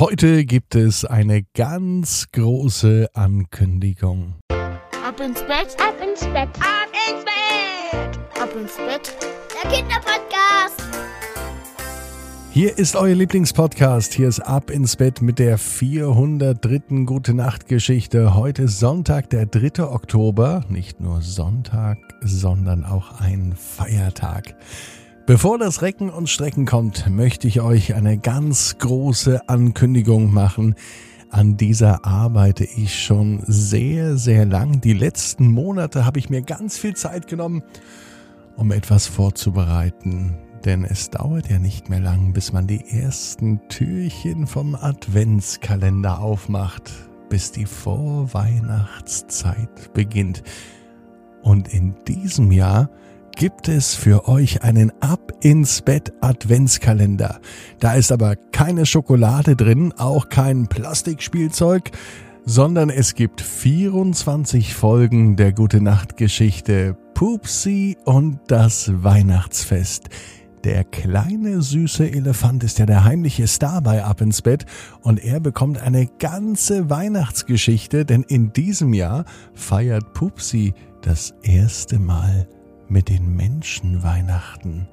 Heute gibt es eine ganz große Ankündigung. Ab ins Bett, ab ins Bett, ab ins Bett, ab ins Bett. Der Kinderpodcast. Hier ist euer Lieblingspodcast. Hier ist Ab ins Bett mit der 403. Gute Nacht Geschichte. Heute ist Sonntag, der 3. Oktober. Nicht nur Sonntag, sondern auch ein Feiertag. Bevor das Recken und Strecken kommt, möchte ich euch eine ganz große Ankündigung machen. An dieser arbeite ich schon sehr, sehr lang. Die letzten Monate habe ich mir ganz viel Zeit genommen, um etwas vorzubereiten. Denn es dauert ja nicht mehr lang, bis man die ersten Türchen vom Adventskalender aufmacht, bis die Vorweihnachtszeit beginnt. Und in diesem Jahr gibt es für euch einen Ab ins Bett Adventskalender. Da ist aber keine Schokolade drin, auch kein Plastikspielzeug, sondern es gibt 24 Folgen der Gute Nacht Geschichte Pupsi und das Weihnachtsfest. Der kleine süße Elefant ist ja der heimliche Star bei Ab ins Bett und er bekommt eine ganze Weihnachtsgeschichte, denn in diesem Jahr feiert Pupsi das erste Mal mit den Menschen Weihnachten.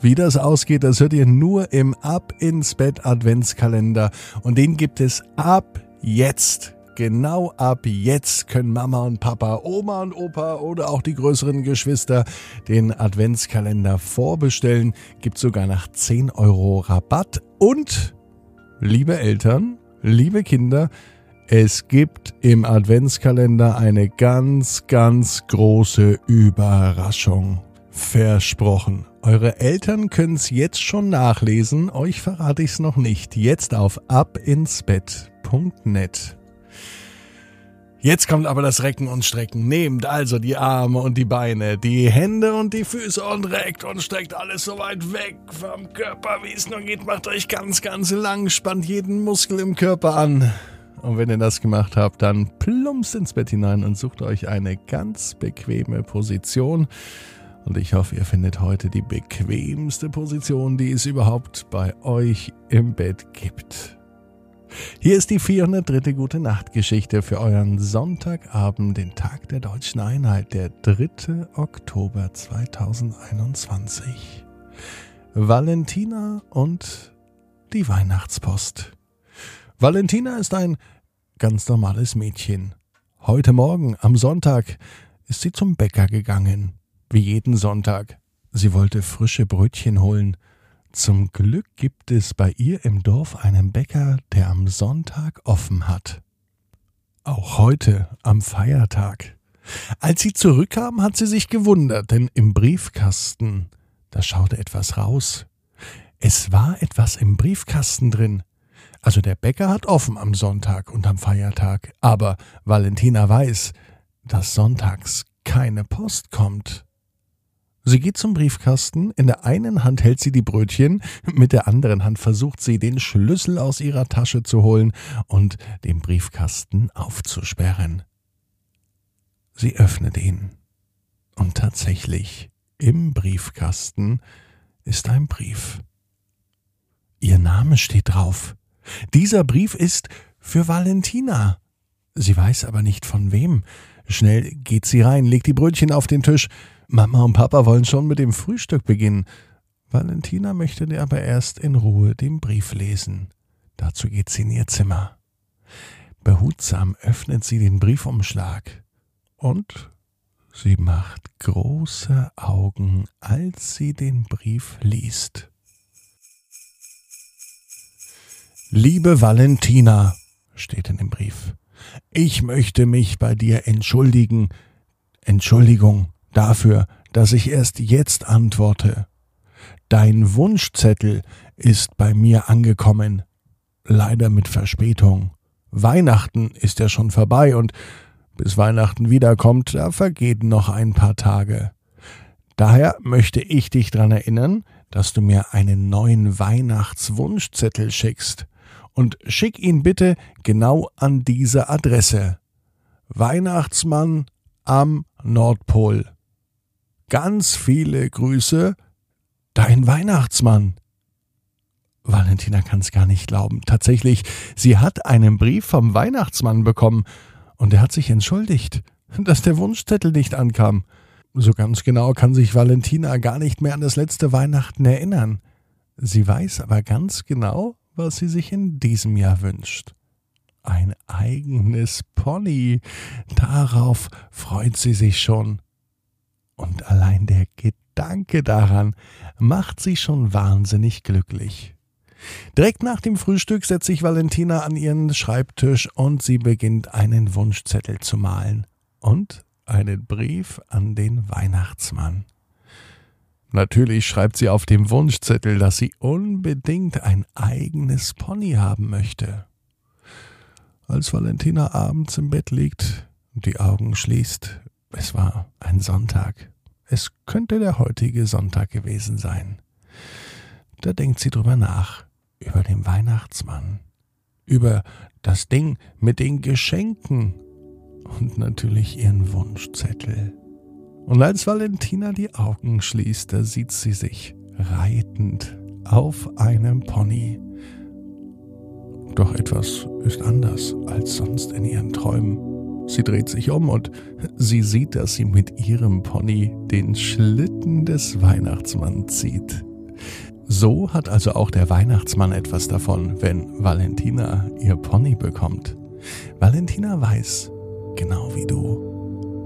Wie das ausgeht, das hört ihr nur im Ab ins Bett Adventskalender und den gibt es ab jetzt. Genau ab jetzt können Mama und Papa, Oma und Opa oder auch die größeren Geschwister den Adventskalender vorbestellen. Gibt sogar nach 10 Euro Rabatt. Und, liebe Eltern, liebe Kinder, es gibt im Adventskalender eine ganz, ganz große Überraschung. Versprochen. Eure Eltern können es jetzt schon nachlesen, euch verrate ich es noch nicht. Jetzt auf abinsbett.net. Jetzt kommt aber das Recken und Strecken. Nehmt also die Arme und die Beine, die Hände und die Füße und reckt und streckt alles so weit weg vom Körper, wie es nur geht. Macht euch ganz, ganz lang, spannt jeden Muskel im Körper an. Und wenn ihr das gemacht habt, dann plumpst ins Bett hinein und sucht euch eine ganz bequeme Position. Und ich hoffe, ihr findet heute die bequemste Position, die es überhaupt bei euch im Bett gibt. Hier ist die 403. Gute Nacht Geschichte für euren Sonntagabend, den Tag der deutschen Einheit, der 3. Oktober 2021. Valentina und die Weihnachtspost. Valentina ist ein ganz normales Mädchen. Heute Morgen, am Sonntag, ist sie zum Bäcker gegangen. Wie jeden Sonntag. Sie wollte frische Brötchen holen. Zum Glück gibt es bei ihr im Dorf einen Bäcker, der am Sonntag offen hat. Auch heute, am Feiertag. Als sie zurückkam, hat sie sich gewundert, denn im Briefkasten, da schaute etwas raus. Es war etwas im Briefkasten drin. Also der Bäcker hat offen am Sonntag und am Feiertag, aber Valentina weiß, dass sonntags keine Post kommt. Sie geht zum Briefkasten, in der einen Hand hält sie die Brötchen, mit der anderen Hand versucht sie, den Schlüssel aus ihrer Tasche zu holen und den Briefkasten aufzusperren. Sie öffnet ihn. Und tatsächlich, im Briefkasten ist ein Brief. Ihr Name steht drauf. Dieser Brief ist für Valentina. Sie weiß aber nicht von wem. Schnell geht sie rein, legt die Brötchen auf den Tisch. Mama und Papa wollen schon mit dem Frühstück beginnen. Valentina möchte aber erst in Ruhe den Brief lesen. Dazu geht sie in ihr Zimmer. Behutsam öffnet sie den Briefumschlag und sie macht große Augen, als sie den Brief liest. Liebe Valentina, steht in dem Brief, ich möchte mich bei dir entschuldigen, Entschuldigung dafür, dass ich erst jetzt antworte. Dein Wunschzettel ist bei mir angekommen, leider mit Verspätung. Weihnachten ist ja schon vorbei und bis Weihnachten wiederkommt, da vergehen noch ein paar Tage. Daher möchte ich dich daran erinnern, dass du mir einen neuen Weihnachtswunschzettel schickst und schick ihn bitte genau an diese Adresse. Weihnachtsmann am Nordpol. Ganz viele Grüße, dein Weihnachtsmann. Valentina kann es gar nicht glauben. Tatsächlich, sie hat einen Brief vom Weihnachtsmann bekommen und er hat sich entschuldigt, dass der Wunschzettel nicht ankam. So ganz genau kann sich Valentina gar nicht mehr an das letzte Weihnachten erinnern. Sie weiß aber ganz genau, was sie sich in diesem Jahr wünscht. Ein eigenes Pony. Darauf freut sie sich schon. Und allein der Gedanke daran macht sie schon wahnsinnig glücklich. Direkt nach dem Frühstück setzt sich Valentina an ihren Schreibtisch und sie beginnt einen Wunschzettel zu malen und einen Brief an den Weihnachtsmann. Natürlich schreibt sie auf dem Wunschzettel, dass sie unbedingt ein eigenes Pony haben möchte. Als Valentina abends im Bett liegt und die Augen schließt, es war ein Sonntag. Es könnte der heutige Sonntag gewesen sein. Da denkt sie drüber nach, über den Weihnachtsmann, über das Ding mit den Geschenken und natürlich ihren Wunschzettel. Und als Valentina die Augen schließt, da sieht sie sich reitend auf einem Pony. Doch etwas ist anders als sonst in ihren Träumen. Sie dreht sich um und sie sieht, dass sie mit ihrem Pony den Schlitten des Weihnachtsmanns zieht. So hat also auch der Weihnachtsmann etwas davon, wenn Valentina ihr Pony bekommt. Valentina weiß, genau wie du,